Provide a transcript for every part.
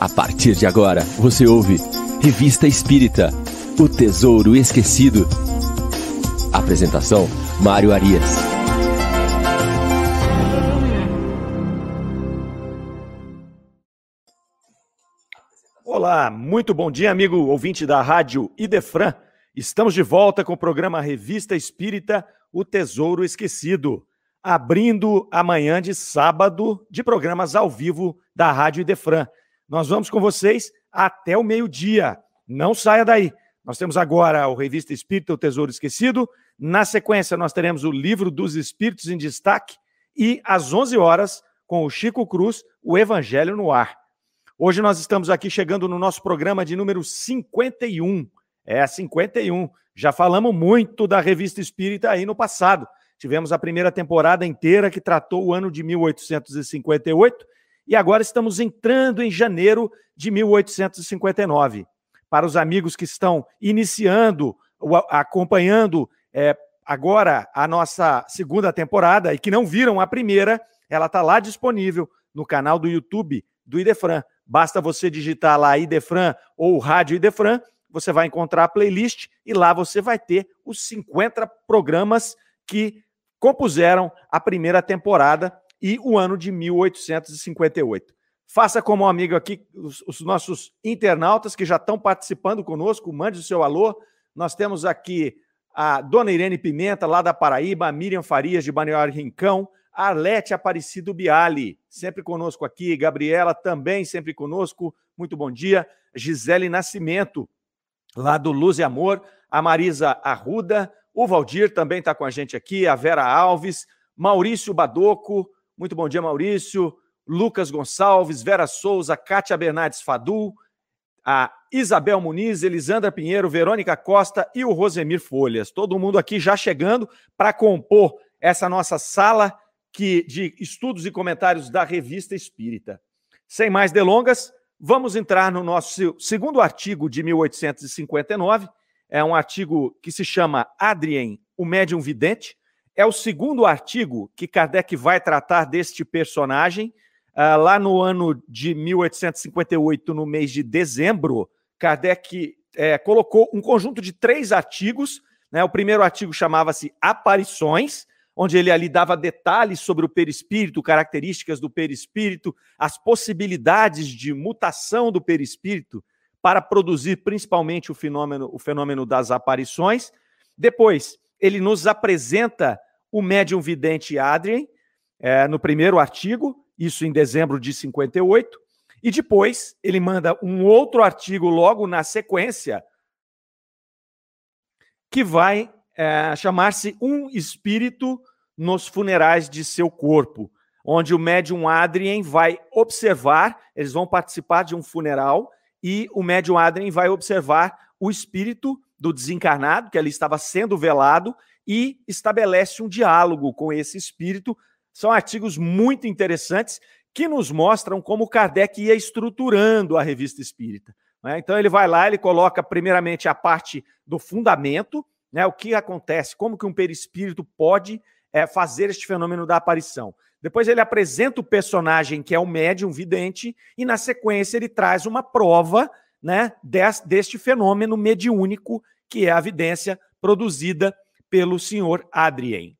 A partir de agora, você ouve Revista Espírita O Tesouro Esquecido. Apresentação: Mário Arias. Olá, muito bom dia, amigo ouvinte da Rádio Idefran. Estamos de volta com o programa Revista Espírita O Tesouro Esquecido, abrindo amanhã de sábado de programas ao vivo da Rádio Idefran. Nós vamos com vocês até o meio-dia. Não saia daí. Nós temos agora o Revista Espírita, o Tesouro Esquecido. Na sequência, nós teremos o Livro dos Espíritos em Destaque. E às 11 horas, com o Chico Cruz, o Evangelho no Ar. Hoje nós estamos aqui chegando no nosso programa de número 51. É, 51. Já falamos muito da Revista Espírita aí no passado. Tivemos a primeira temporada inteira que tratou o ano de 1858 e agora estamos entrando em janeiro de 1859. Para os amigos que estão iniciando, acompanhando é, agora a nossa segunda temporada e que não viram a primeira, ela está lá disponível no canal do YouTube do Idefran. Basta você digitar lá Idefran ou Rádio Idefran, você vai encontrar a playlist e lá você vai ter os 50 programas que compuseram a primeira temporada e o ano de 1858. Faça como um amigo aqui, os, os nossos internautas que já estão participando conosco, mande o seu alô. Nós temos aqui a dona Irene Pimenta, lá da Paraíba, a Miriam Farias, de Balneário Rincão, a Arlete Aparecido Biali, sempre conosco aqui, Gabriela também sempre conosco, muito bom dia. Gisele Nascimento, lá do Luz e Amor, a Marisa Arruda, o Valdir também está com a gente aqui, a Vera Alves, Maurício Badoco, muito bom dia, Maurício. Lucas Gonçalves, Vera Souza, Kátia Bernardes Fadu, a Isabel Muniz, Elisandra Pinheiro, Verônica Costa e o Rosemir Folhas. Todo mundo aqui já chegando para compor essa nossa sala que, de estudos e comentários da Revista Espírita. Sem mais delongas, vamos entrar no nosso segundo artigo de 1859. É um artigo que se chama Adrien, o Médium Vidente, é o segundo artigo que Kardec vai tratar deste personagem. Uh, lá no ano de 1858, no mês de dezembro, Kardec é, colocou um conjunto de três artigos. Né? O primeiro artigo chamava-se Aparições, onde ele ali dava detalhes sobre o perispírito, características do perispírito, as possibilidades de mutação do perispírito para produzir principalmente o fenômeno, o fenômeno das aparições. Depois, ele nos apresenta o médium vidente Adrien, é, no primeiro artigo, isso em dezembro de 58, e depois ele manda um outro artigo logo na sequência, que vai é, chamar-se Um Espírito nos Funerais de Seu Corpo, onde o médium Adrien vai observar, eles vão participar de um funeral, e o médium Adrien vai observar o espírito do desencarnado, que ali estava sendo velado, e estabelece um diálogo com esse espírito. São artigos muito interessantes que nos mostram como Kardec ia estruturando a revista espírita. Né? Então, ele vai lá, ele coloca primeiramente a parte do fundamento, né? o que acontece, como que um perispírito pode é, fazer este fenômeno da aparição. Depois ele apresenta o personagem que é o médium vidente, e na sequência ele traz uma prova né, deste fenômeno mediúnico, que é a evidência produzida pelo senhor Adrien.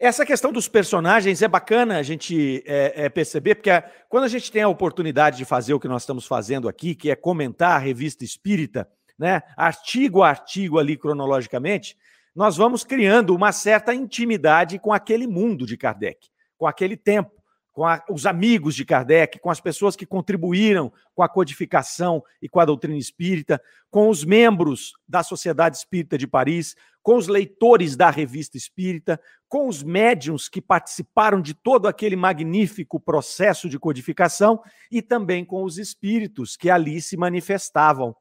Essa questão dos personagens é bacana a gente é, é, perceber, porque quando a gente tem a oportunidade de fazer o que nós estamos fazendo aqui, que é comentar a revista espírita, né, artigo a artigo ali cronologicamente, nós vamos criando uma certa intimidade com aquele mundo de Kardec, com aquele tempo com a, os amigos de Kardec, com as pessoas que contribuíram com a codificação e com a doutrina espírita, com os membros da Sociedade Espírita de Paris, com os leitores da Revista Espírita, com os médiums que participaram de todo aquele magnífico processo de codificação e também com os espíritos que ali se manifestavam.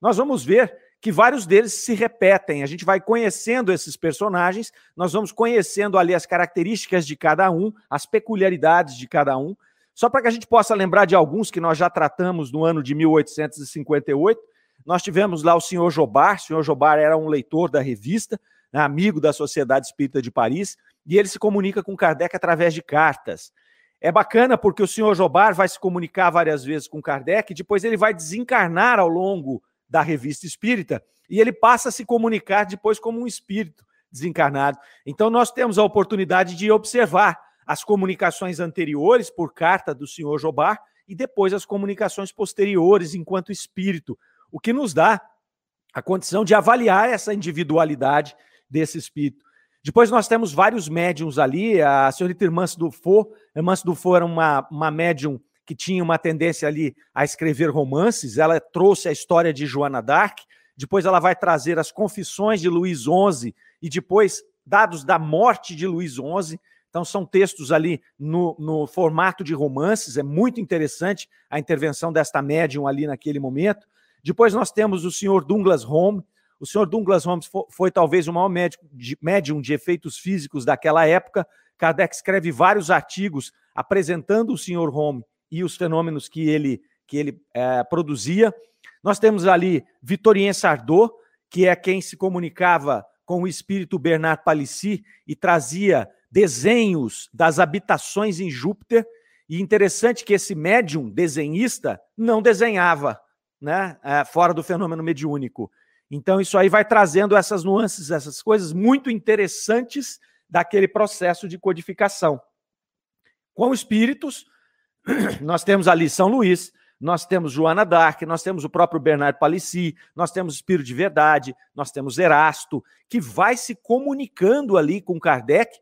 Nós vamos ver que vários deles se repetem. A gente vai conhecendo esses personagens, nós vamos conhecendo ali as características de cada um, as peculiaridades de cada um, só para que a gente possa lembrar de alguns que nós já tratamos no ano de 1858. Nós tivemos lá o senhor Jobar, o senhor Jobar era um leitor da revista, né, amigo da Sociedade Espírita de Paris, e ele se comunica com Kardec através de cartas. é bacana porque o senhor Jobar vai se comunicar várias vezes com Kardec, depois ele vai desencarnar ao longo da revista espírita e ele passa a se comunicar depois como um espírito desencarnado. Então nós temos a oportunidade de observar as comunicações anteriores por carta do senhor Jobar e depois as comunicações posteriores enquanto espírito, o que nos dá a condição de avaliar essa individualidade desse espírito. Depois nós temos vários médiums ali. A senhorita Irmãs Dufo, Irmãs Dufo era uma, uma médium que tinha uma tendência ali a escrever romances. Ela trouxe a história de Joana d'Arc. Depois ela vai trazer as confissões de Luís XI e depois dados da morte de Luís XI. Então são textos ali no, no formato de romances. É muito interessante a intervenção desta médium ali naquele momento. Depois nós temos o senhor Douglas Home, o senhor Douglas Holmes foi, foi talvez o maior médico de, médium de efeitos físicos daquela época. Kardec escreve vários artigos apresentando o senhor Home e os fenômenos que ele, que ele é, produzia. Nós temos ali Vitorien Sardot, que é quem se comunicava com o espírito Bernard Palissy e trazia desenhos das habitações em Júpiter. E interessante que esse médium desenhista não desenhava, né, é, fora do fenômeno mediúnico. Então, isso aí vai trazendo essas nuances, essas coisas muito interessantes daquele processo de codificação. Com espíritos, nós temos ali São Luís, nós temos Joana d'Arc, nós temos o próprio Bernardo Palissy, nós temos Espírito de Verdade, nós temos Erasto, que vai se comunicando ali com Kardec,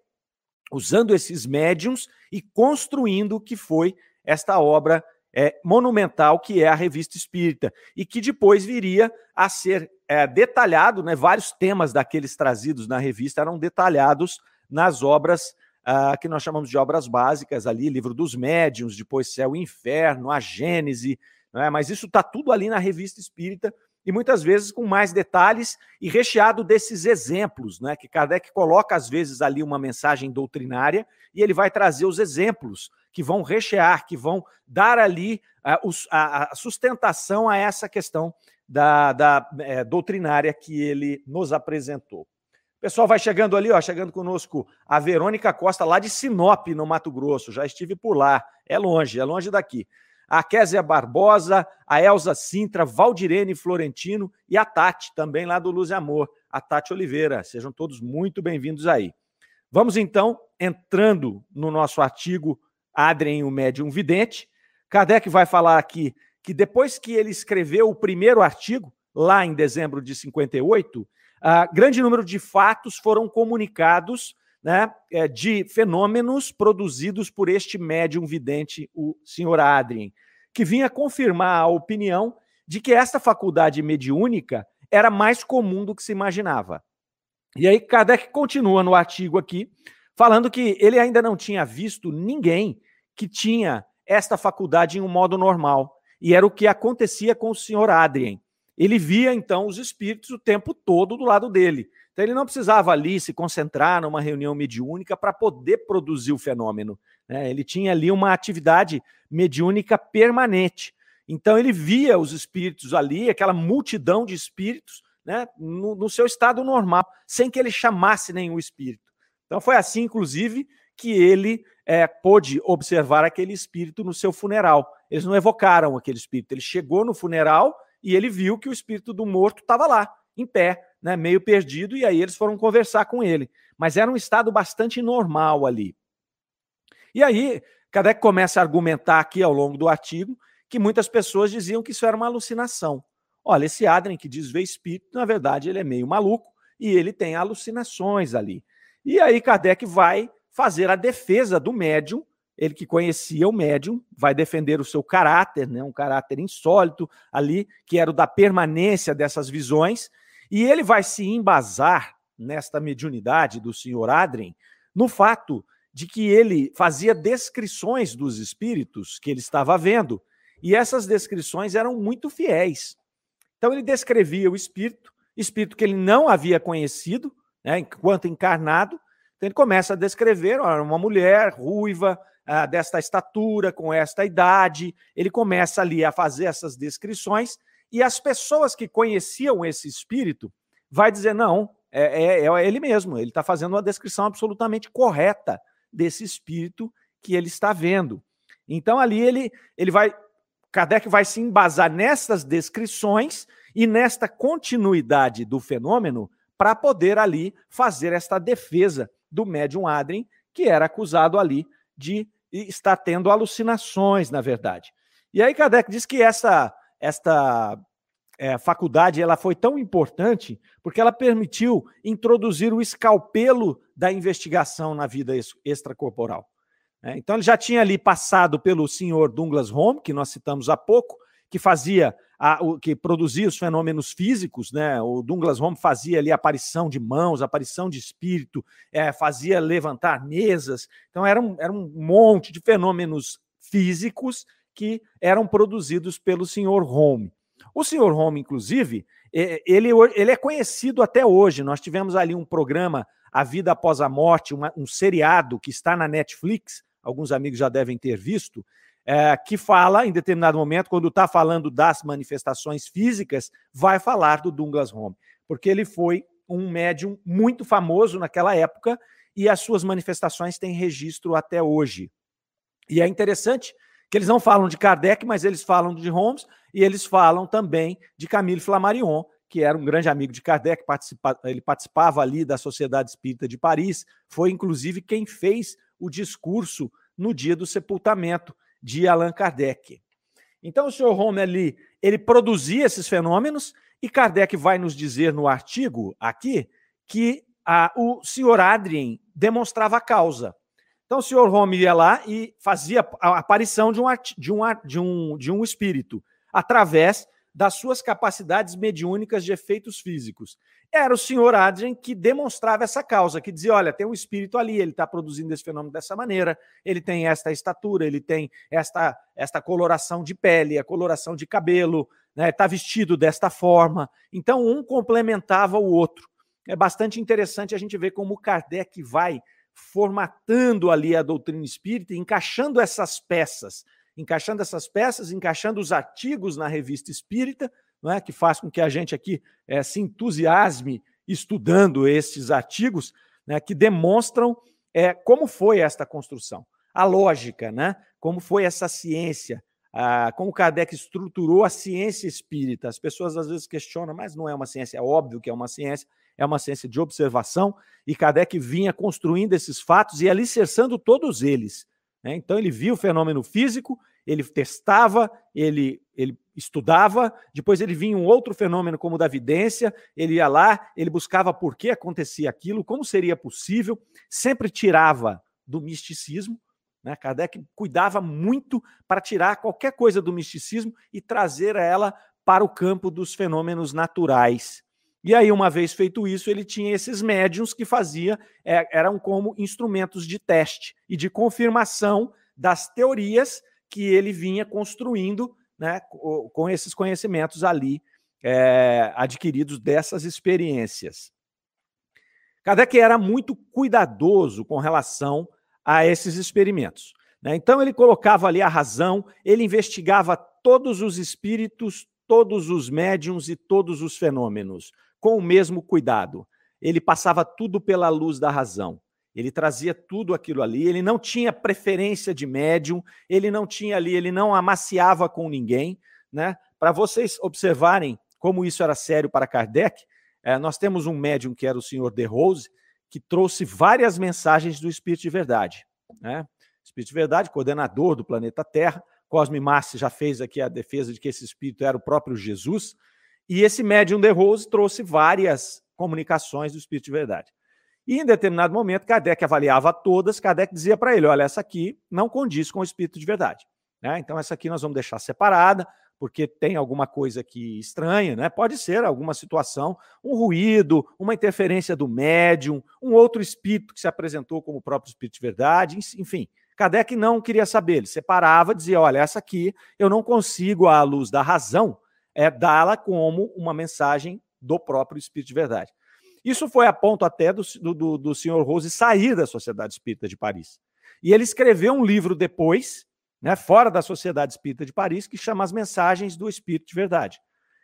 usando esses médiums e construindo o que foi esta obra é, monumental que é a Revista Espírita, e que depois viria a ser é, detalhado, né, vários temas daqueles trazidos na revista eram detalhados nas obras uh, que nós chamamos de obras básicas ali, Livro dos Médiuns, depois Céu e Inferno, a Gênese, né, mas isso está tudo ali na Revista Espírita, e muitas vezes com mais detalhes e recheado desses exemplos, né, que Kardec coloca às vezes ali uma mensagem doutrinária e ele vai trazer os exemplos que vão rechear, que vão dar ali uh, a, a sustentação a essa questão da, da é, doutrinária que ele nos apresentou. Pessoal vai chegando ali, ó, chegando conosco a Verônica Costa, lá de Sinop, no Mato Grosso. Já estive por lá. É longe, é longe daqui. A Késia Barbosa, a Elza Sintra, Valdirene Florentino e a Tati, também lá do Luz e Amor, a Tati Oliveira. Sejam todos muito bem-vindos aí. Vamos então entrando no nosso artigo Adrien, o Médium Vidente. Kardec vai falar aqui que depois que ele escreveu o primeiro artigo, lá em dezembro de 58, uh, grande número de fatos foram comunicados né, é, de fenômenos produzidos por este médium vidente, o senhor Adrien, que vinha confirmar a opinião de que esta faculdade mediúnica era mais comum do que se imaginava. E aí Kardec continua no artigo aqui, falando que ele ainda não tinha visto ninguém que tinha esta faculdade em um modo normal. E era o que acontecia com o senhor Adrien. Ele via, então, os espíritos o tempo todo do lado dele. Então, ele não precisava ali se concentrar numa reunião mediúnica para poder produzir o fenômeno. Né? Ele tinha ali uma atividade mediúnica permanente. Então, ele via os espíritos ali, aquela multidão de espíritos, né, no, no seu estado normal, sem que ele chamasse nenhum espírito. Então, foi assim, inclusive, que ele é, pôde observar aquele espírito no seu funeral. Eles não evocaram aquele espírito. Ele chegou no funeral e ele viu que o espírito do morto estava lá, em pé, né, meio perdido, e aí eles foram conversar com ele. Mas era um estado bastante normal ali. E aí, Kardec começa a argumentar aqui ao longo do artigo que muitas pessoas diziam que isso era uma alucinação. Olha, esse Adrien que diz ver espírito, na verdade, ele é meio maluco e ele tem alucinações ali. E aí Kardec vai fazer a defesa do médium ele que conhecia o médium, vai defender o seu caráter, né, um caráter insólito ali, que era o da permanência dessas visões, e ele vai se embasar nesta mediunidade do senhor Adrien no fato de que ele fazia descrições dos espíritos que ele estava vendo, e essas descrições eram muito fiéis. Então ele descrevia o espírito, espírito que ele não havia conhecido, né, enquanto encarnado, então ele começa a descrever uma mulher ruiva, ah, desta estatura, com esta idade. Ele começa ali a fazer essas descrições e as pessoas que conheciam esse espírito vai dizer não, é, é, é ele mesmo. Ele está fazendo uma descrição absolutamente correta desse espírito que ele está vendo. Então ali ele, ele vai, Kardec vai se embasar nessas descrições e nesta continuidade do fenômeno para poder ali fazer esta defesa do médium Adrien, que era acusado ali de estar tendo alucinações, na verdade. E aí Kardec diz que essa, esta é, faculdade ela foi tão importante porque ela permitiu introduzir o escalpelo da investigação na vida extracorporal. Né? Então ele já tinha ali passado pelo senhor Douglas Home, que nós citamos há pouco, que fazia a, o, que produzia os fenômenos físicos, né? O Douglas Home fazia ali aparição de mãos, aparição de espírito, é, fazia levantar mesas. Então era um, era um monte de fenômenos físicos que eram produzidos pelo senhor Home. O senhor Home, inclusive, ele, ele é conhecido até hoje. Nós tivemos ali um programa, A Vida Após a Morte, uma, um seriado que está na Netflix, alguns amigos já devem ter visto, é, que fala, em determinado momento, quando está falando das manifestações físicas, vai falar do Douglas Home, porque ele foi um médium muito famoso naquela época e as suas manifestações têm registro até hoje. E é interessante que eles não falam de Kardec, mas eles falam de Holmes e eles falam também de Camille Flammarion, que era um grande amigo de Kardec, participa, ele participava ali da Sociedade Espírita de Paris, foi inclusive quem fez o discurso no dia do sepultamento de Allan Kardec. Então o senhor Holmes ali, ele produzia esses fenômenos e Kardec vai nos dizer no artigo aqui que a, o senhor Adrien demonstrava a causa. Então o senhor Home ia lá e fazia a aparição de um, de um, de um, de um espírito através das suas capacidades mediúnicas de efeitos físicos. Era o senhor Adrien que demonstrava essa causa, que dizia: olha, tem um espírito ali, ele está produzindo esse fenômeno dessa maneira, ele tem esta estatura, ele tem esta, esta coloração de pele, a coloração de cabelo, está né, tá vestido desta forma. Então, um complementava o outro. É bastante interessante a gente ver como Kardec vai formatando ali a doutrina espírita, encaixando essas peças, encaixando essas peças, encaixando os artigos na revista espírita, não é? que faz com que a gente aqui é, se entusiasme estudando esses artigos, né, que demonstram é, como foi esta construção, a lógica, né? como foi essa ciência, a, como Kardec estruturou a ciência espírita. As pessoas às vezes questionam, mas não é uma ciência, é óbvio que é uma ciência, é uma ciência de observação, e Kardec vinha construindo esses fatos e alicerçando todos eles. Né? Então, ele via o fenômeno físico, ele testava, ele, ele estudava, depois ele vinha um outro fenômeno como o da vidência, ele ia lá, ele buscava por que acontecia aquilo, como seria possível, sempre tirava do misticismo, né? Kardec cuidava muito para tirar qualquer coisa do misticismo e trazer ela para o campo dos fenômenos naturais. E aí, uma vez feito isso, ele tinha esses médiums que fazia, é, eram como instrumentos de teste e de confirmação das teorias que ele vinha construindo né, com esses conhecimentos ali é, adquiridos dessas experiências. Kardec era muito cuidadoso com relação a esses experimentos. Né? Então, ele colocava ali a razão, ele investigava todos os espíritos, todos os médiums e todos os fenômenos com o mesmo cuidado. Ele passava tudo pela luz da razão. Ele trazia tudo aquilo ali, ele não tinha preferência de médium, ele não tinha ali, ele não amaciava com ninguém, né? Para vocês observarem como isso era sério para Kardec, é, nós temos um médium que era o senhor De Rose, que trouxe várias mensagens do Espírito de Verdade. Né? Espírito de Verdade, coordenador do planeta Terra. Cosme Massi já fez aqui a defesa de que esse espírito era o próprio Jesus. E esse médium de Rose trouxe várias comunicações do Espírito de Verdade. E em determinado momento, Kardec avaliava todas, Kardec dizia para ele: olha, essa aqui não condiz com o Espírito de Verdade. Né? Então, essa aqui nós vamos deixar separada, porque tem alguma coisa aqui estranha, né? Pode ser alguma situação, um ruído, uma interferência do médium, um outro espírito que se apresentou como o próprio Espírito de Verdade, enfim. Kardec não queria saber, ele separava, dizia: olha, essa aqui eu não consigo, à luz da razão, é dá-la como uma mensagem do próprio Espírito de Verdade. Isso foi a ponto até do, do, do senhor Rose sair da Sociedade Espírita de Paris. E ele escreveu um livro depois, né, fora da Sociedade Espírita de Paris, que chama As Mensagens do Espírito de Verdade.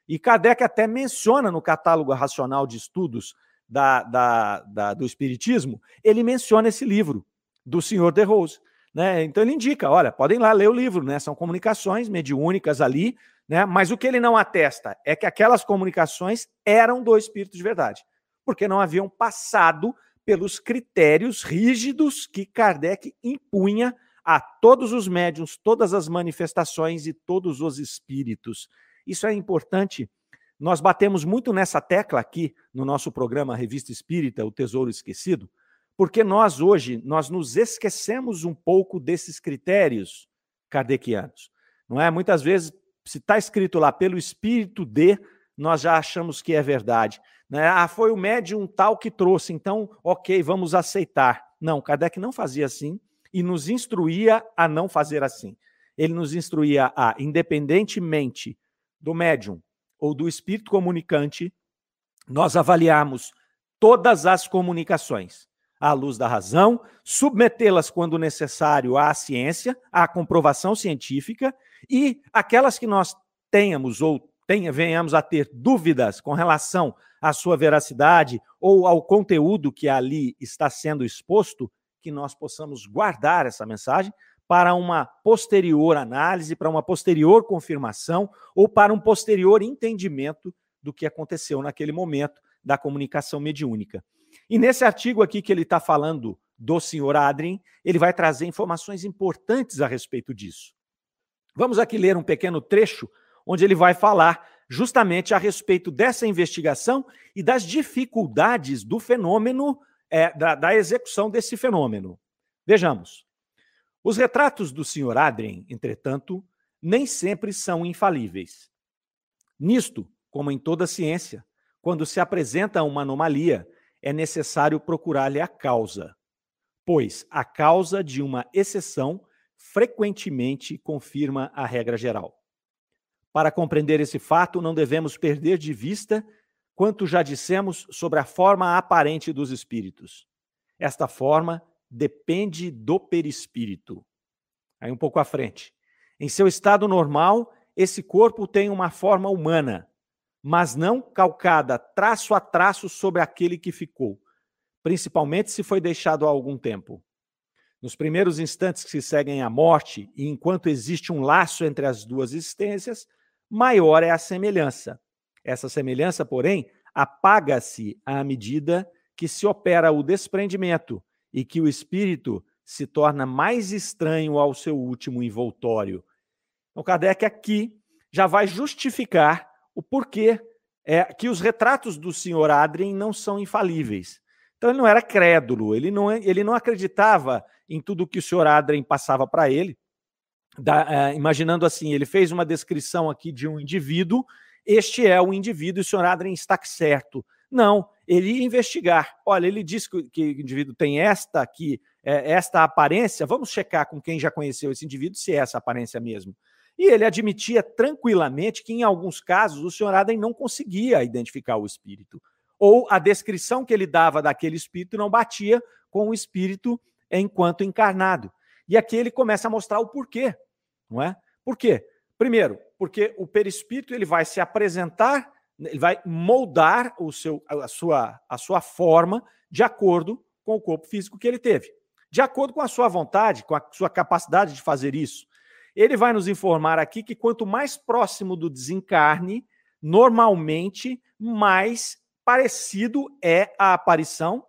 E Kardec até menciona no catálogo racional de estudos da, da, da, do Espiritismo, ele menciona esse livro do senhor de Rose. Né? Então ele indica, olha, podem lá ler o livro, né? São comunicações mediúnicas ali, né? Mas o que ele não atesta é que aquelas comunicações eram do espírito de verdade, porque não haviam passado pelos critérios rígidos que Kardec impunha a todos os médiums, todas as manifestações e todos os espíritos. Isso é importante. Nós batemos muito nessa tecla aqui no nosso programa Revista Espírita, O Tesouro Esquecido, porque nós hoje nós nos esquecemos um pouco desses critérios kardecianos. Não é? Muitas vezes, se está escrito lá pelo espírito de, nós já achamos que é verdade. Né? Ah, foi o médium tal que trouxe, então, ok, vamos aceitar. Não, Kardec não fazia assim e nos instruía a não fazer assim. Ele nos instruía a, independentemente do médium ou do espírito comunicante, nós avaliarmos todas as comunicações à luz da razão, submetê-las quando necessário à ciência, à comprovação científica e aquelas que nós tenhamos ou tenha, venhamos a ter dúvidas com relação à sua veracidade ou ao conteúdo que ali está sendo exposto, que nós possamos guardar essa mensagem para uma posterior análise, para uma posterior confirmação ou para um posterior entendimento do que aconteceu naquele momento da comunicação mediúnica. E nesse artigo aqui que ele está falando do senhor Adrien, ele vai trazer informações importantes a respeito disso. Vamos aqui ler um pequeno trecho onde ele vai falar justamente a respeito dessa investigação e das dificuldades do fenômeno, é, da, da execução desse fenômeno. Vejamos. Os retratos do senhor Adrien, entretanto, nem sempre são infalíveis. Nisto, como em toda ciência, quando se apresenta uma anomalia, é necessário procurar-lhe a causa, pois a causa de uma exceção frequentemente confirma a regra geral. Para compreender esse fato, não devemos perder de vista quanto já dissemos sobre a forma aparente dos espíritos. Esta forma depende do perispírito. Aí um pouco à frente. Em seu estado normal, esse corpo tem uma forma humana, mas não calcada traço a traço sobre aquele que ficou, principalmente se foi deixado há algum tempo. Nos primeiros instantes que se seguem à morte, e enquanto existe um laço entre as duas existências, maior é a semelhança. Essa semelhança, porém, apaga-se à medida que se opera o desprendimento e que o espírito se torna mais estranho ao seu último envoltório. Então, Kardec aqui já vai justificar o porquê é que os retratos do senhor Adrien não são infalíveis. Então ele não era crédulo, ele não, ele não acreditava em tudo que o senhor Adrien passava para ele. Da, uh, imaginando assim, ele fez uma descrição aqui de um indivíduo, este é o indivíduo e o senhor Adrien está certo. Não, ele ia investigar. Olha, ele disse que, que o indivíduo tem esta aqui, é, esta aparência, vamos checar com quem já conheceu esse indivíduo se é essa aparência mesmo. E ele admitia tranquilamente que, em alguns casos, o senhor Adem não conseguia identificar o espírito. Ou a descrição que ele dava daquele espírito não batia com o espírito enquanto encarnado. E aqui ele começa a mostrar o porquê, não é? Por quê? Primeiro, porque o perispírito ele vai se apresentar, ele vai moldar o seu, a, sua, a sua forma de acordo com o corpo físico que ele teve. De acordo com a sua vontade, com a sua capacidade de fazer isso. Ele vai nos informar aqui que quanto mais próximo do desencarne, normalmente mais parecido é a aparição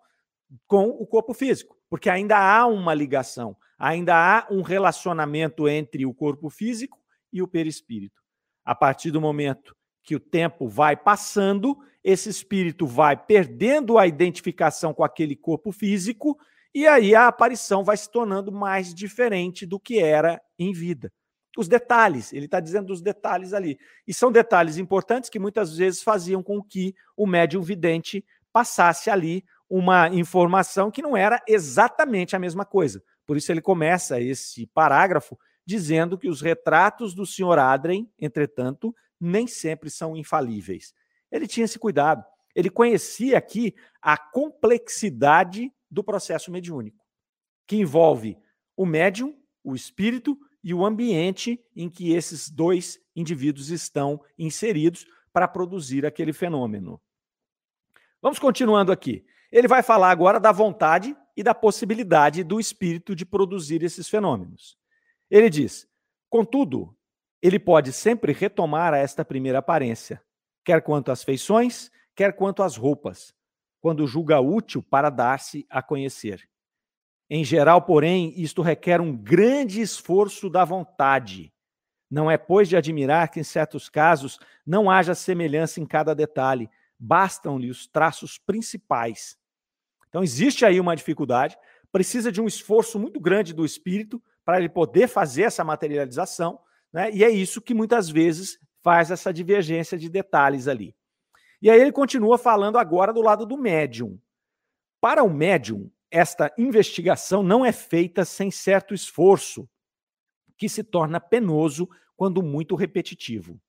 com o corpo físico, porque ainda há uma ligação, ainda há um relacionamento entre o corpo físico e o perispírito. A partir do momento que o tempo vai passando, esse espírito vai perdendo a identificação com aquele corpo físico e aí a aparição vai se tornando mais diferente do que era em vida. Os detalhes, ele está dizendo dos detalhes ali. E são detalhes importantes que muitas vezes faziam com que o médium vidente passasse ali uma informação que não era exatamente a mesma coisa. Por isso ele começa esse parágrafo dizendo que os retratos do senhor Adrien, entretanto, nem sempre são infalíveis. Ele tinha esse cuidado. Ele conhecia aqui a complexidade do processo mediúnico, que envolve o médium, o espírito e o ambiente em que esses dois indivíduos estão inseridos para produzir aquele fenômeno. Vamos continuando aqui. Ele vai falar agora da vontade e da possibilidade do espírito de produzir esses fenômenos. Ele diz: contudo, ele pode sempre retomar a esta primeira aparência, quer quanto às feições, quer quanto às roupas, quando julga útil para dar-se a conhecer. Em geral, porém, isto requer um grande esforço da vontade. Não é, pois, de admirar que, em certos casos, não haja semelhança em cada detalhe, bastam-lhe os traços principais. Então, existe aí uma dificuldade, precisa de um esforço muito grande do espírito para ele poder fazer essa materialização, né? e é isso que muitas vezes faz essa divergência de detalhes ali. E aí ele continua falando agora do lado do médium. Para o médium, esta investigação não é feita sem certo esforço, que se torna penoso quando muito repetitivo.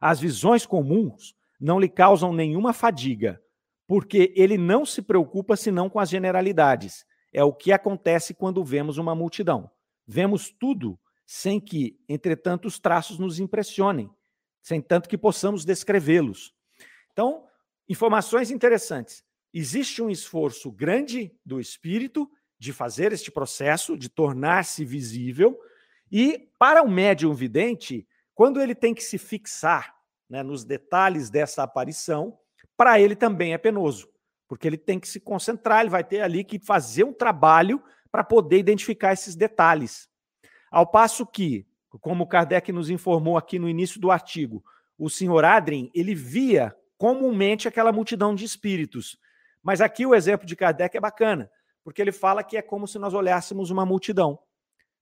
As visões comuns não lhe causam nenhuma fadiga, porque ele não se preocupa senão com as generalidades. É o que acontece quando vemos uma multidão. Vemos tudo sem que, entretanto, os traços nos impressionem, sem tanto que possamos descrevê-los. Então, informações interessantes. Existe um esforço grande do espírito de fazer este processo, de tornar-se visível, e para o médium vidente, quando ele tem que se fixar né, nos detalhes dessa aparição, para ele também é penoso, porque ele tem que se concentrar, ele vai ter ali que fazer um trabalho para poder identificar esses detalhes. Ao passo que, como Kardec nos informou aqui no início do artigo, o senhor Adrien, ele via comumente aquela multidão de espíritos. Mas aqui o exemplo de Kardec é bacana, porque ele fala que é como se nós olhássemos uma multidão.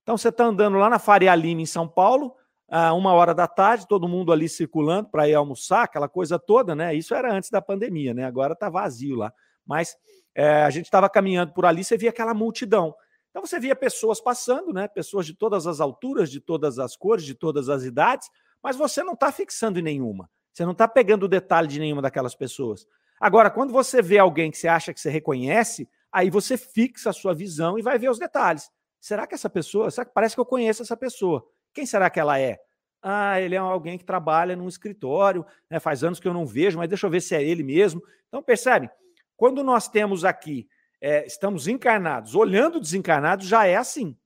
Então você está andando lá na Faria Lima, em São Paulo, a uma hora da tarde, todo mundo ali circulando para ir almoçar, aquela coisa toda, né? Isso era antes da pandemia, né? Agora está vazio lá. Mas é, a gente estava caminhando por ali, você via aquela multidão. Então você via pessoas passando, né? Pessoas de todas as alturas, de todas as cores, de todas as idades, mas você não está fixando em nenhuma. Você não está pegando o detalhe de nenhuma daquelas pessoas. Agora, quando você vê alguém que você acha que você reconhece, aí você fixa a sua visão e vai ver os detalhes. Será que essa pessoa, será que parece que eu conheço essa pessoa? Quem será que ela é? Ah, ele é alguém que trabalha num escritório, né, faz anos que eu não vejo, mas deixa eu ver se é ele mesmo. Então, percebe? Quando nós temos aqui, é, estamos encarnados, olhando desencarnados, já é assim.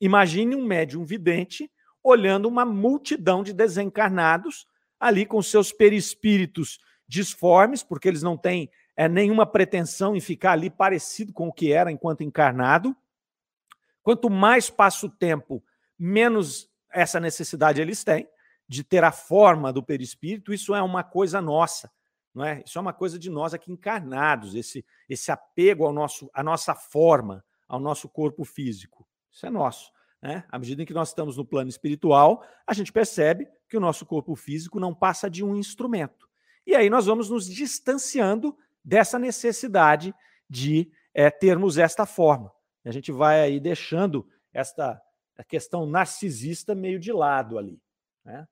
Imagine um médium vidente olhando uma multidão de desencarnados ali com seus perispíritos disformes, porque eles não têm é, nenhuma pretensão em ficar ali parecido com o que era enquanto encarnado, Quanto mais passa o tempo, menos essa necessidade eles têm de ter a forma do perispírito. Isso é uma coisa nossa, não é? Isso é uma coisa de nós aqui encarnados, esse, esse apego ao nosso, à nossa forma, ao nosso corpo físico. Isso é nosso. Né? À medida em que nós estamos no plano espiritual, a gente percebe que o nosso corpo físico não passa de um instrumento. E aí nós vamos nos distanciando dessa necessidade de é, termos esta forma. A gente vai aí deixando esta questão narcisista meio de lado ali. Né?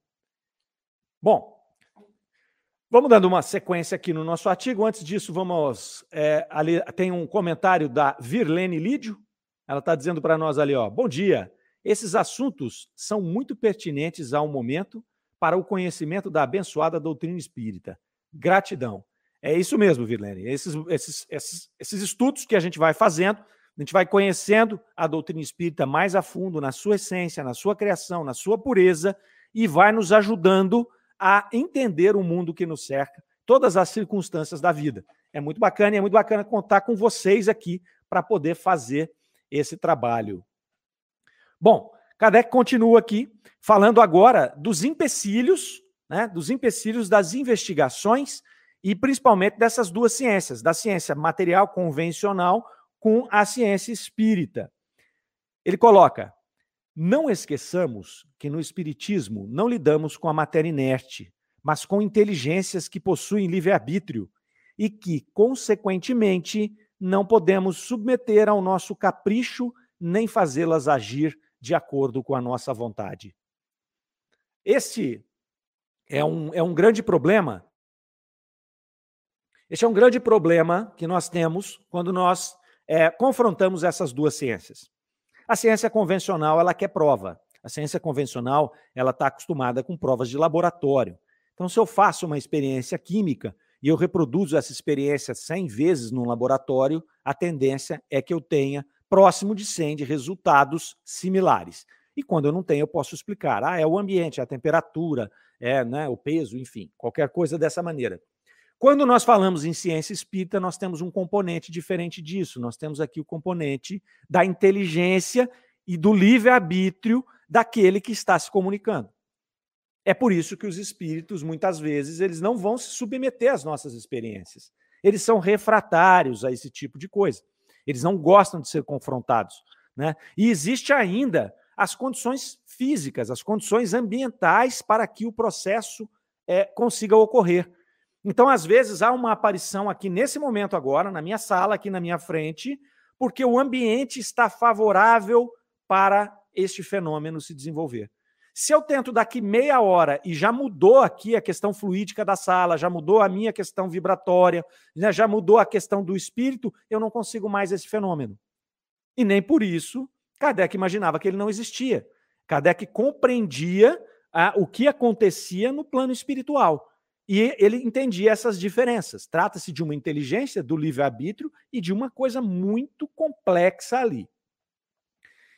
Bom, vamos dando uma sequência aqui no nosso artigo. Antes disso, vamos. É, ali tem um comentário da Virlene Lídio. Ela está dizendo para nós ali, ó, bom dia. Esses assuntos são muito pertinentes ao momento para o conhecimento da abençoada doutrina espírita. Gratidão. É isso mesmo, Virlene. Esses, esses, esses, esses estudos que a gente vai fazendo a gente vai conhecendo a doutrina espírita mais a fundo, na sua essência, na sua criação, na sua pureza, e vai nos ajudando a entender o mundo que nos cerca, todas as circunstâncias da vida. É muito bacana e é muito bacana contar com vocês aqui para poder fazer esse trabalho. Bom, Kardec continua aqui falando agora dos empecilhos, né, dos empecilhos das investigações e principalmente dessas duas ciências, da ciência material convencional com a ciência espírita. Ele coloca: não esqueçamos que no Espiritismo não lidamos com a matéria inerte, mas com inteligências que possuem livre-arbítrio e que, consequentemente, não podemos submeter ao nosso capricho nem fazê-las agir de acordo com a nossa vontade. Este é um, é um grande problema. Este é um grande problema que nós temos quando nós é, confrontamos essas duas ciências. A ciência convencional ela quer prova. A ciência convencional ela está acostumada com provas de laboratório. Então, se eu faço uma experiência química, e eu reproduzo essa experiência 100 vezes no laboratório, a tendência é que eu tenha próximo de 100 de resultados similares. E quando eu não tenho, eu posso explicar. Ah, é o ambiente, é a temperatura, é né, o peso, enfim, qualquer coisa dessa maneira. Quando nós falamos em ciência espírita, nós temos um componente diferente disso. Nós temos aqui o componente da inteligência e do livre-arbítrio daquele que está se comunicando. É por isso que os espíritos, muitas vezes, eles não vão se submeter às nossas experiências. Eles são refratários a esse tipo de coisa. Eles não gostam de ser confrontados. Né? E existe ainda as condições físicas, as condições ambientais para que o processo é, consiga ocorrer. Então, às vezes, há uma aparição aqui nesse momento agora, na minha sala, aqui na minha frente, porque o ambiente está favorável para este fenômeno se desenvolver. Se eu tento daqui meia hora e já mudou aqui a questão fluídica da sala, já mudou a minha questão vibratória, né, já mudou a questão do espírito, eu não consigo mais esse fenômeno. E nem por isso Kardec imaginava que ele não existia. Kardec compreendia ah, o que acontecia no plano espiritual. E ele entendia essas diferenças. Trata-se de uma inteligência do livre-arbítrio e de uma coisa muito complexa ali.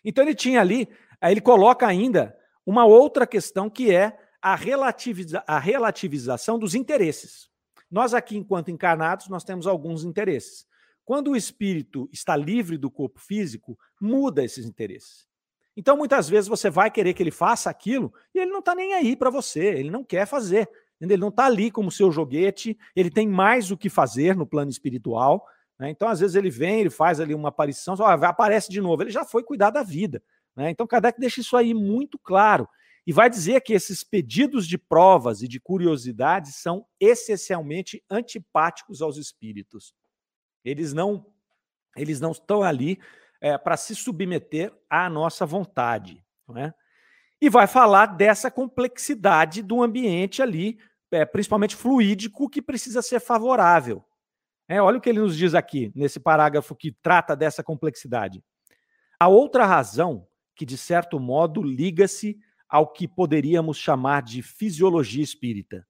Então ele tinha ali, ele coloca ainda uma outra questão que é a, relativiza a relativização dos interesses. Nós aqui, enquanto encarnados, nós temos alguns interesses. Quando o espírito está livre do corpo físico, muda esses interesses. Então, muitas vezes, você vai querer que ele faça aquilo e ele não está nem aí para você, ele não quer fazer. Ele não está ali como seu joguete, ele tem mais o que fazer no plano espiritual. Né? Então, às vezes, ele vem, ele faz ali uma aparição, só, aparece de novo, ele já foi cuidar da vida. Né? Então, Kardec deixa isso aí muito claro. E vai dizer que esses pedidos de provas e de curiosidades são essencialmente antipáticos aos espíritos. Eles não, eles não estão ali é, para se submeter à nossa vontade. Não é? E vai falar dessa complexidade do ambiente ali, é, principalmente fluídico, que precisa ser favorável. É, olha o que ele nos diz aqui, nesse parágrafo que trata dessa complexidade. A outra razão que, de certo modo, liga-se ao que poderíamos chamar de fisiologia espírita.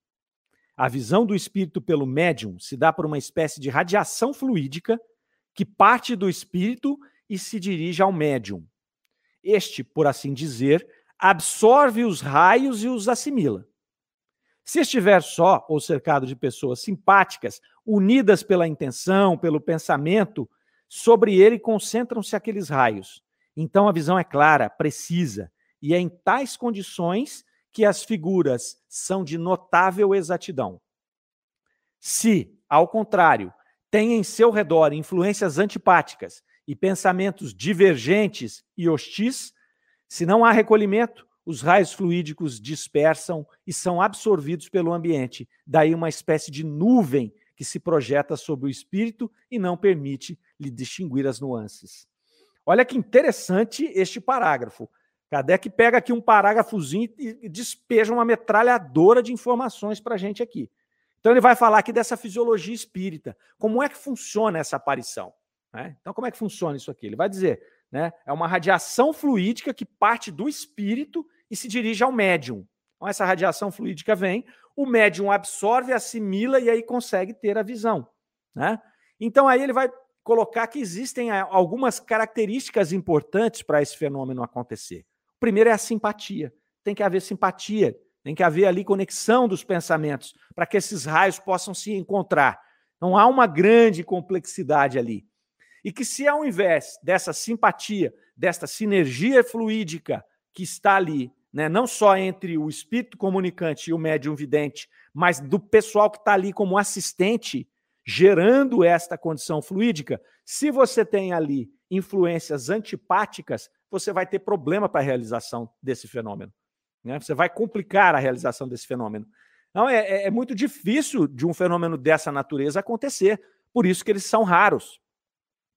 A visão do espírito pelo médium se dá por uma espécie de radiação fluídica que parte do espírito e se dirige ao médium. Este, por assim dizer, absorve os raios e os assimila. Se estiver só ou cercado de pessoas simpáticas, unidas pela intenção, pelo pensamento, sobre ele concentram-se aqueles raios. Então a visão é clara, precisa, e é em tais condições que as figuras são de notável exatidão. Se, ao contrário, tem em seu redor influências antipáticas e pensamentos divergentes e hostis, se não há recolhimento, os raios fluídicos dispersam e são absorvidos pelo ambiente. Daí uma espécie de nuvem que se projeta sobre o espírito e não permite lhe distinguir as nuances. Olha que interessante este parágrafo. Kardec pega aqui um parágrafozinho e despeja uma metralhadora de informações para a gente aqui. Então ele vai falar aqui dessa fisiologia espírita. Como é que funciona essa aparição? Né? Então, como é que funciona isso aqui? Ele vai dizer, né? É uma radiação fluídica que parte do espírito e se dirige ao médium. Então, essa radiação fluídica vem, o médium absorve, assimila e aí consegue ter a visão. Né? Então, aí ele vai colocar que existem eh, algumas características importantes para esse fenômeno acontecer. Primeiro é a simpatia. Tem que haver simpatia, tem que haver ali conexão dos pensamentos para que esses raios possam se encontrar. Não há uma grande complexidade ali. E que se ao invés dessa simpatia, desta sinergia fluídica que está ali, né, não só entre o espírito comunicante e o médium vidente, mas do pessoal que está ali como assistente, gerando esta condição fluídica, se você tem ali influências antipáticas, você vai ter problema para a realização desse fenômeno. Né? Você vai complicar a realização desse fenômeno. Então, é, é, é muito difícil de um fenômeno dessa natureza acontecer. Por isso que eles são raros.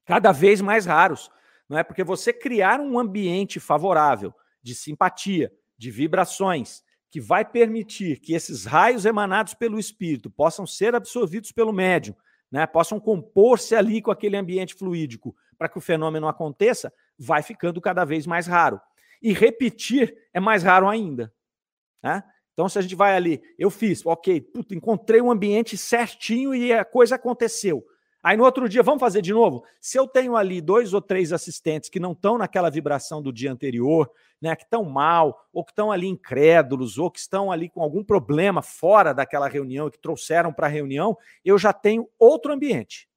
Cada vez mais raros. Não é? Porque você criar um ambiente favorável de simpatia, de vibrações, que vai permitir que esses raios emanados pelo espírito possam ser absorvidos pelo médium, né, possam compor-se ali com aquele ambiente fluídico para que o fenômeno aconteça, vai ficando cada vez mais raro. E repetir é mais raro ainda. Né? Então, se a gente vai ali, eu fiz, ok, encontrei um ambiente certinho e a coisa aconteceu. Aí no outro dia, vamos fazer de novo? Se eu tenho ali dois ou três assistentes que não estão naquela vibração do dia anterior, né, que estão mal, ou que estão ali incrédulos, ou que estão ali com algum problema fora daquela reunião que trouxeram para a reunião, eu já tenho outro ambiente.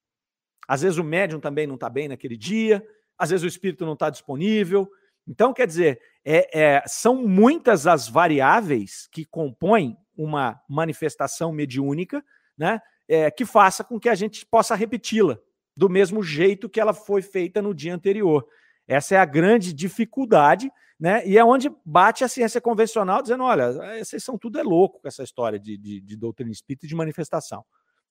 Às vezes o médium também não está bem naquele dia, às vezes o espírito não está disponível. Então, quer dizer, é, é, são muitas as variáveis que compõem uma manifestação mediúnica, né? é, que faça com que a gente possa repeti-la do mesmo jeito que ela foi feita no dia anterior. Essa é a grande dificuldade, né? E é onde bate a ciência convencional, dizendo: olha, vocês são tudo é louco com essa história de, de, de doutrina espírita e de manifestação.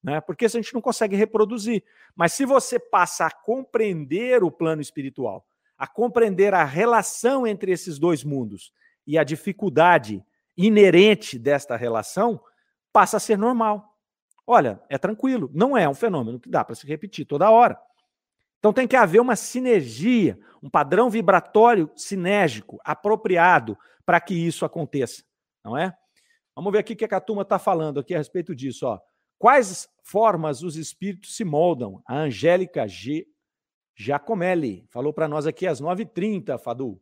Né? Porque a gente não consegue reproduzir. Mas se você passa a compreender o plano espiritual, a compreender a relação entre esses dois mundos e a dificuldade inerente desta relação, passa a ser normal. Olha, é tranquilo, não é um fenômeno que dá para se repetir toda hora. Então tem que haver uma sinergia, um padrão vibratório sinérgico, apropriado para que isso aconteça, não é? Vamos ver aqui o que a turma está falando aqui a respeito disso. Ó. Quais formas os espíritos se moldam? A Angélica G. Giacomelli falou para nós aqui às 9h30, Fadu.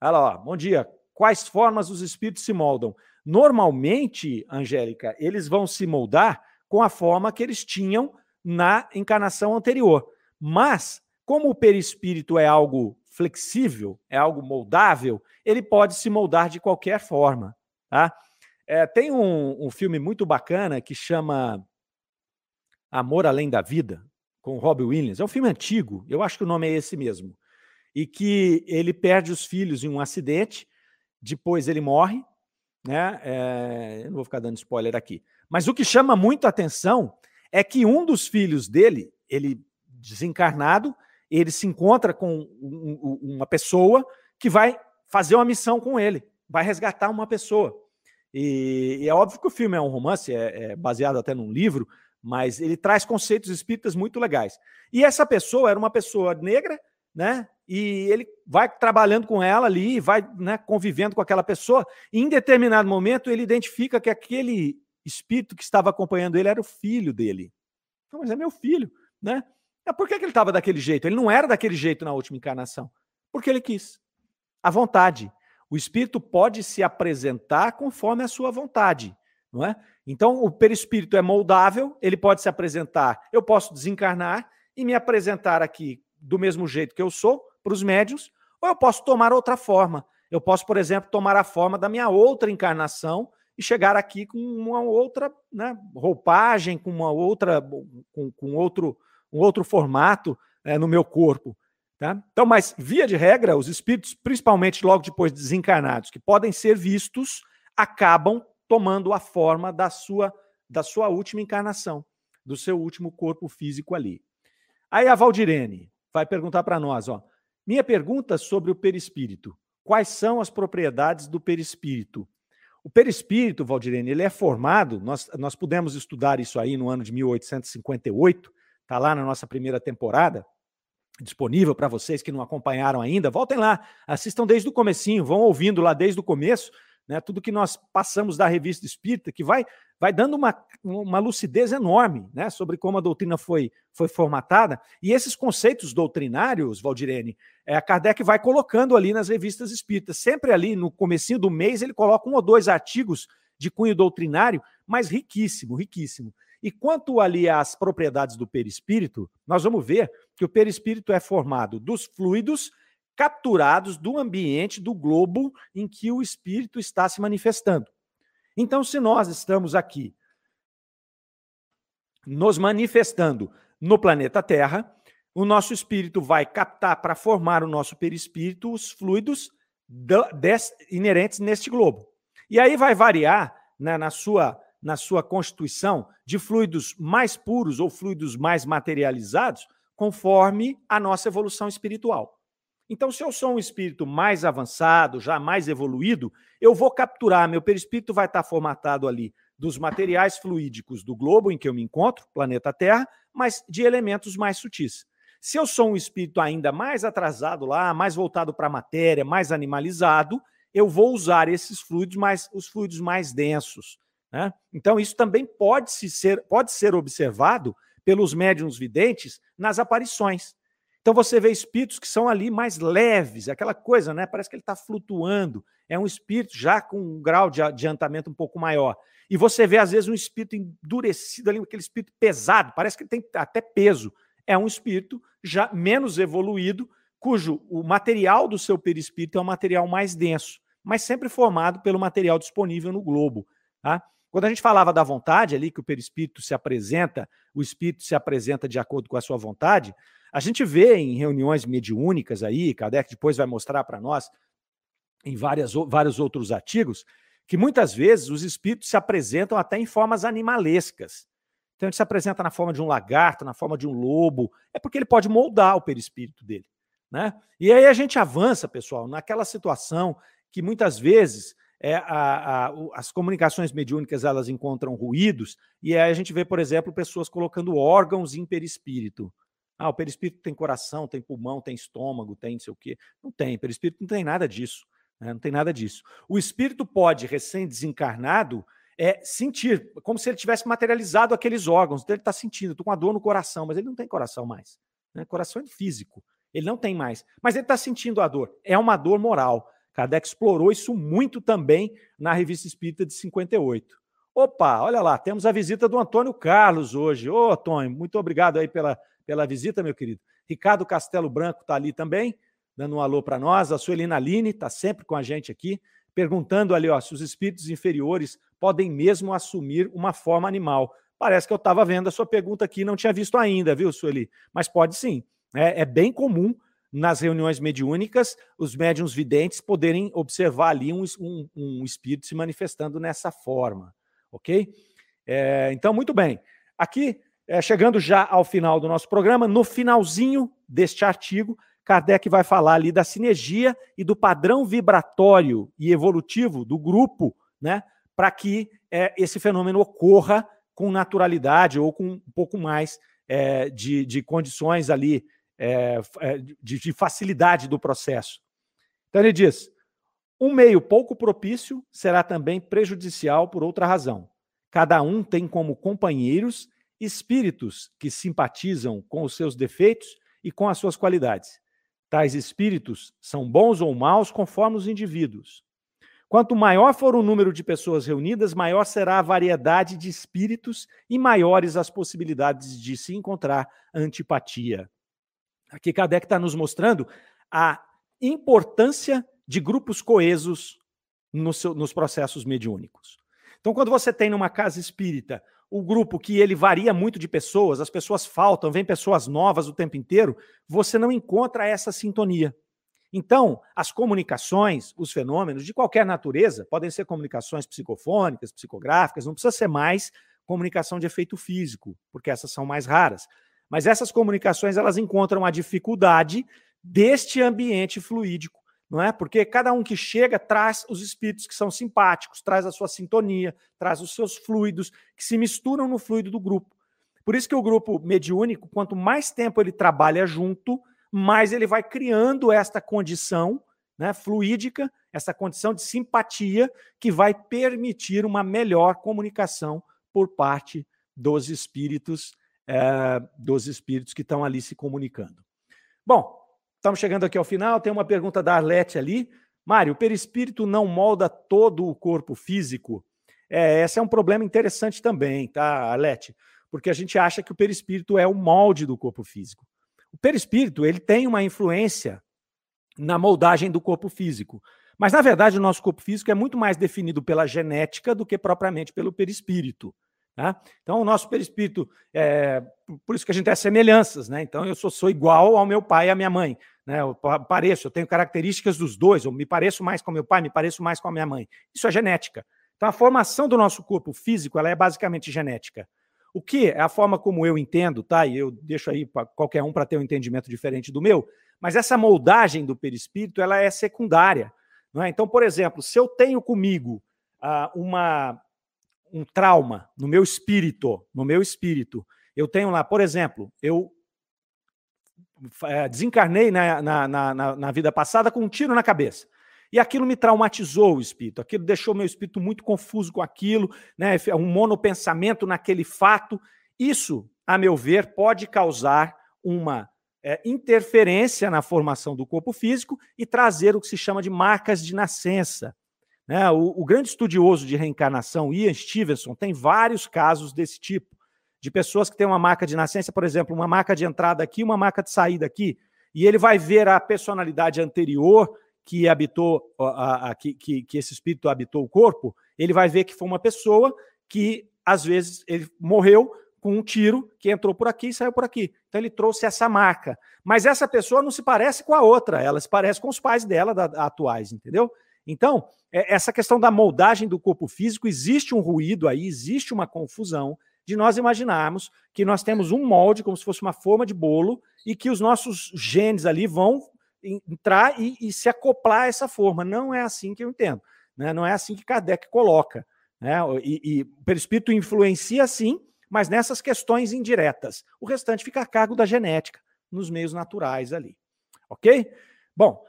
Olha lá, bom dia. Quais formas os espíritos se moldam? Normalmente, Angélica, eles vão se moldar com a forma que eles tinham na encarnação anterior. Mas, como o perispírito é algo flexível, é algo moldável, ele pode se moldar de qualquer forma. Tá? É, tem um, um, filme muito bacana que chama Amor Além da Vida, com Robbie Williams. É um filme antigo, eu acho que o nome é esse mesmo. E que ele perde os filhos em um acidente, depois ele morre. Né? É, eu não vou ficar dando spoiler aqui. Mas o que chama muito atenção é que um dos filhos dele, ele desencarnado, ele se encontra com uma pessoa que vai fazer uma missão com ele, vai resgatar uma pessoa. E, e é óbvio que o filme é um romance, é, é, baseado até num livro, mas ele traz conceitos espíritas muito legais. E essa pessoa era uma pessoa negra, né? E ele vai trabalhando com ela ali, vai né, convivendo com aquela pessoa. E em determinado momento ele identifica que aquele espírito que estava acompanhando ele era o filho dele. Não, mas é meu filho, né? É por que ele estava daquele jeito? Ele não era daquele jeito na última encarnação. Porque ele quis. A vontade. O espírito pode se apresentar conforme a sua vontade, não é? Então, o perispírito é moldável, ele pode se apresentar. Eu posso desencarnar e me apresentar aqui do mesmo jeito que eu sou para os médios, ou eu posso tomar outra forma. Eu posso, por exemplo, tomar a forma da minha outra encarnação e chegar aqui com uma outra né, roupagem, com uma outra, com, com outro, um outro formato é, no meu corpo. Tá? Então, mas via de regra, os espíritos, principalmente logo depois desencarnados, que podem ser vistos, acabam tomando a forma da sua, da sua última encarnação, do seu último corpo físico ali. Aí a Valdirene vai perguntar para nós, ó. Minha pergunta sobre o perispírito. Quais são as propriedades do perispírito? O perispírito, Valdirene, ele é formado, nós, nós pudemos estudar isso aí no ano de 1858, está lá na nossa primeira temporada, disponível para vocês que não acompanharam ainda. Voltem lá, assistam desde o comecinho, vão ouvindo lá desde o começo, né, tudo que nós passamos da revista Espírita, que vai, vai dando uma, uma lucidez enorme né, sobre como a doutrina foi, foi formatada. E esses conceitos doutrinários, Valdirene, é, a Kardec vai colocando ali nas revistas espíritas. Sempre ali no comecinho do mês ele coloca um ou dois artigos de cunho doutrinário, mas riquíssimo, riquíssimo. E quanto ali às propriedades do perispírito, nós vamos ver que o perispírito é formado dos fluidos capturados do ambiente do globo em que o espírito está se manifestando. Então, se nós estamos aqui nos manifestando no planeta Terra, o nosso espírito vai captar para formar o nosso perispírito os fluidos inerentes neste globo. E aí vai variar né, na, sua, na sua constituição de fluidos mais puros ou fluidos mais materializados, conforme a nossa evolução espiritual. Então, se eu sou um espírito mais avançado, já mais evoluído, eu vou capturar, meu perispírito vai estar formatado ali dos materiais fluídicos do globo em que eu me encontro, planeta Terra, mas de elementos mais sutis. Se eu sou um espírito ainda mais atrasado lá, mais voltado para a matéria, mais animalizado, eu vou usar esses fluidos, mais os fluidos mais densos. Né? Então, isso também pode, -se ser, pode ser observado pelos médiums videntes nas aparições. Então você vê espíritos que são ali mais leves, aquela coisa, né? Parece que ele está flutuando. É um espírito já com um grau de adiantamento um pouco maior. E você vê, às vezes, um espírito endurecido ali, aquele espírito pesado, parece que ele tem até peso. É um espírito já menos evoluído, cujo o material do seu perispírito é um material mais denso, mas sempre formado pelo material disponível no globo. Tá? Quando a gente falava da vontade ali, que o perispírito se apresenta, o espírito se apresenta de acordo com a sua vontade, a gente vê em reuniões mediúnicas aí, Kardec depois vai mostrar para nós, em várias, vários outros artigos, que muitas vezes os espíritos se apresentam até em formas animalescas. Então ele se apresenta na forma de um lagarto, na forma de um lobo, é porque ele pode moldar o perispírito dele. Né? E aí a gente avança, pessoal, naquela situação que muitas vezes é, a, a, as comunicações mediúnicas elas encontram ruídos, e aí a gente vê, por exemplo, pessoas colocando órgãos em perispírito. Ah, o perispírito tem coração, tem pulmão, tem estômago, tem não sei o quê. Não tem, perispírito não tem nada disso. Né? Não tem nada disso. O espírito pode, recém-desencarnado, é, sentir, como se ele tivesse materializado aqueles órgãos. Então ele está sentindo, estou com uma dor no coração, mas ele não tem coração mais. Né? Coração é físico, ele não tem mais. Mas ele está sentindo a dor. É uma dor moral. Kardec explorou isso muito também na Revista Espírita de 58. Opa, olha lá, temos a visita do Antônio Carlos hoje. Ô, Antônio, muito obrigado aí pela, pela visita, meu querido. Ricardo Castelo Branco está ali também dando um alô para nós. A Suelina Aline está sempre com a gente aqui, perguntando ali ó, se os espíritos inferiores podem mesmo assumir uma forma animal. Parece que eu estava vendo a sua pergunta aqui não tinha visto ainda, viu, Sueli? Mas pode sim. É, é bem comum nas reuniões mediúnicas os médiums videntes poderem observar ali um, um, um espírito se manifestando nessa forma, ok? É, então, muito bem. Aqui, é, chegando já ao final do nosso programa, no finalzinho deste artigo, Kardec vai falar ali da sinergia e do padrão vibratório e evolutivo do grupo, né, para que é, esse fenômeno ocorra com naturalidade ou com um pouco mais é, de, de, condições ali, é, é, de, de facilidade do processo. Então ele diz: um meio pouco propício será também prejudicial por outra razão. Cada um tem como companheiros espíritos que simpatizam com os seus defeitos e com as suas qualidades. Tais espíritos são bons ou maus conforme os indivíduos. Quanto maior for o número de pessoas reunidas, maior será a variedade de espíritos e maiores as possibilidades de se encontrar antipatia. Aqui Kardec está nos mostrando a importância de grupos coesos no seu, nos processos mediúnicos. Então, quando você tem numa casa espírita o grupo que ele varia muito de pessoas, as pessoas faltam, vem pessoas novas o tempo inteiro, você não encontra essa sintonia. Então, as comunicações, os fenômenos de qualquer natureza, podem ser comunicações psicofônicas, psicográficas, não precisa ser mais comunicação de efeito físico, porque essas são mais raras. Mas essas comunicações, elas encontram a dificuldade deste ambiente fluídico não é? Porque cada um que chega traz os espíritos que são simpáticos, traz a sua sintonia, traz os seus fluidos que se misturam no fluido do grupo. Por isso que o grupo mediúnico, quanto mais tempo ele trabalha junto, mais ele vai criando esta condição, né, fluídica, essa condição de simpatia que vai permitir uma melhor comunicação por parte dos espíritos, é, dos espíritos que estão ali se comunicando. Bom, Estamos chegando aqui ao final. Tem uma pergunta da Arlete ali. Mário, o perispírito não molda todo o corpo físico? É, esse é um problema interessante também, tá, Arlete? Porque a gente acha que o perispírito é o molde do corpo físico. O perispírito ele tem uma influência na moldagem do corpo físico. Mas, na verdade, o nosso corpo físico é muito mais definido pela genética do que propriamente pelo perispírito. Tá? Então, o nosso perispírito, é, por isso que a gente tem semelhanças, né? Então, eu sou, sou igual ao meu pai e à minha mãe, né? Eu pareço, eu tenho características dos dois, eu me pareço mais com meu pai, me pareço mais com a minha mãe. Isso é genética. Então, a formação do nosso corpo físico, ela é basicamente genética. O que é a forma como eu entendo, tá? E eu deixo aí para qualquer um para ter um entendimento diferente do meu, mas essa moldagem do perispírito, ela é secundária, não é? Então, por exemplo, se eu tenho comigo ah, uma um trauma no meu espírito, no meu espírito. Eu tenho lá, por exemplo, eu é, desencarnei na, na, na, na, vida passada com um tiro na cabeça. E aquilo me traumatizou o espírito, aquilo deixou meu espírito muito confuso com aquilo, né? um monopensamento naquele fato. Isso, a meu ver, pode causar uma é, interferência na formação do corpo físico e trazer o que se chama de marcas de nascença. Né? O, o grande estudioso de reencarnação, Ian Stevenson, tem vários casos desse tipo, de pessoas que têm uma marca de nascença, por exemplo, uma marca de entrada aqui, uma marca de saída aqui, e ele vai ver a personalidade anterior que habitou, a, a, que, que, que esse espírito habitou o corpo, ele vai ver que foi uma pessoa que, às vezes, ele morreu com um tiro que entrou por aqui e saiu por aqui. Então ele trouxe essa marca. Mas essa pessoa não se parece com a outra, ela se parece com os pais dela da, atuais, entendeu? Então, é, essa questão da moldagem do corpo físico, existe um ruído aí, existe uma confusão de nós imaginarmos que nós temos um molde, como se fosse uma forma de bolo, e que os nossos genes ali vão entrar e, e se acoplar a essa forma. Não é assim que eu entendo. Né? Não é assim que Kardec coloca. Né? E, e o perispírito influencia sim, mas nessas questões indiretas. O restante fica a cargo da genética, nos meios naturais ali. Ok? Bom,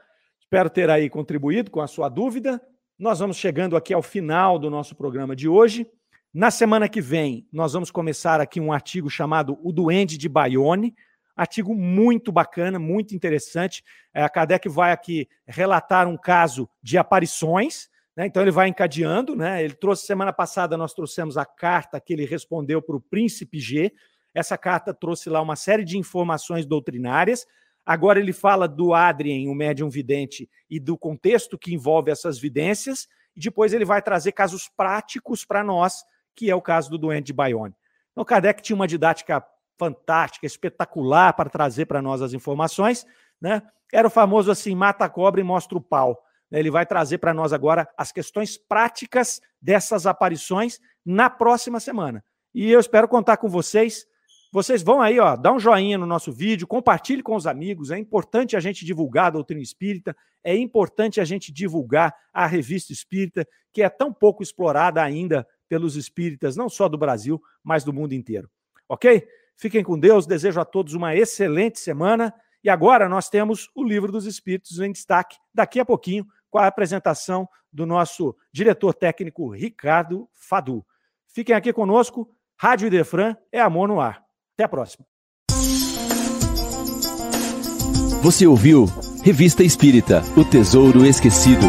Espero ter aí contribuído com a sua dúvida. Nós vamos chegando aqui ao final do nosso programa de hoje. Na semana que vem, nós vamos começar aqui um artigo chamado O Duende de Bayonne. Artigo muito bacana, muito interessante. É, a Kardec vai aqui relatar um caso de aparições, né? então ele vai encadeando. Né? Ele trouxe, semana passada, nós trouxemos a carta que ele respondeu para o Príncipe G. Essa carta trouxe lá uma série de informações doutrinárias. Agora ele fala do Adrien, o médium vidente, e do contexto que envolve essas vidências, e depois ele vai trazer casos práticos para nós, que é o caso do doente de Bayonne. Então, Kardec tinha uma didática fantástica, espetacular para trazer para nós as informações, né? Era o famoso assim, mata a cobra e mostra o pau. Ele vai trazer para nós agora as questões práticas dessas aparições na próxima semana. E eu espero contar com vocês vocês vão aí, ó, dá um joinha no nosso vídeo, compartilhe com os amigos. É importante a gente divulgar a doutrina espírita, é importante a gente divulgar a revista espírita, que é tão pouco explorada ainda pelos espíritas, não só do Brasil, mas do mundo inteiro. Ok? Fiquem com Deus, desejo a todos uma excelente semana. E agora nós temos o Livro dos Espíritos em destaque, daqui a pouquinho, com a apresentação do nosso diretor técnico Ricardo Fadu. Fiquem aqui conosco. Rádio Idefran é amor no ar. Até a próxima. Você ouviu Revista Espírita O Tesouro Esquecido.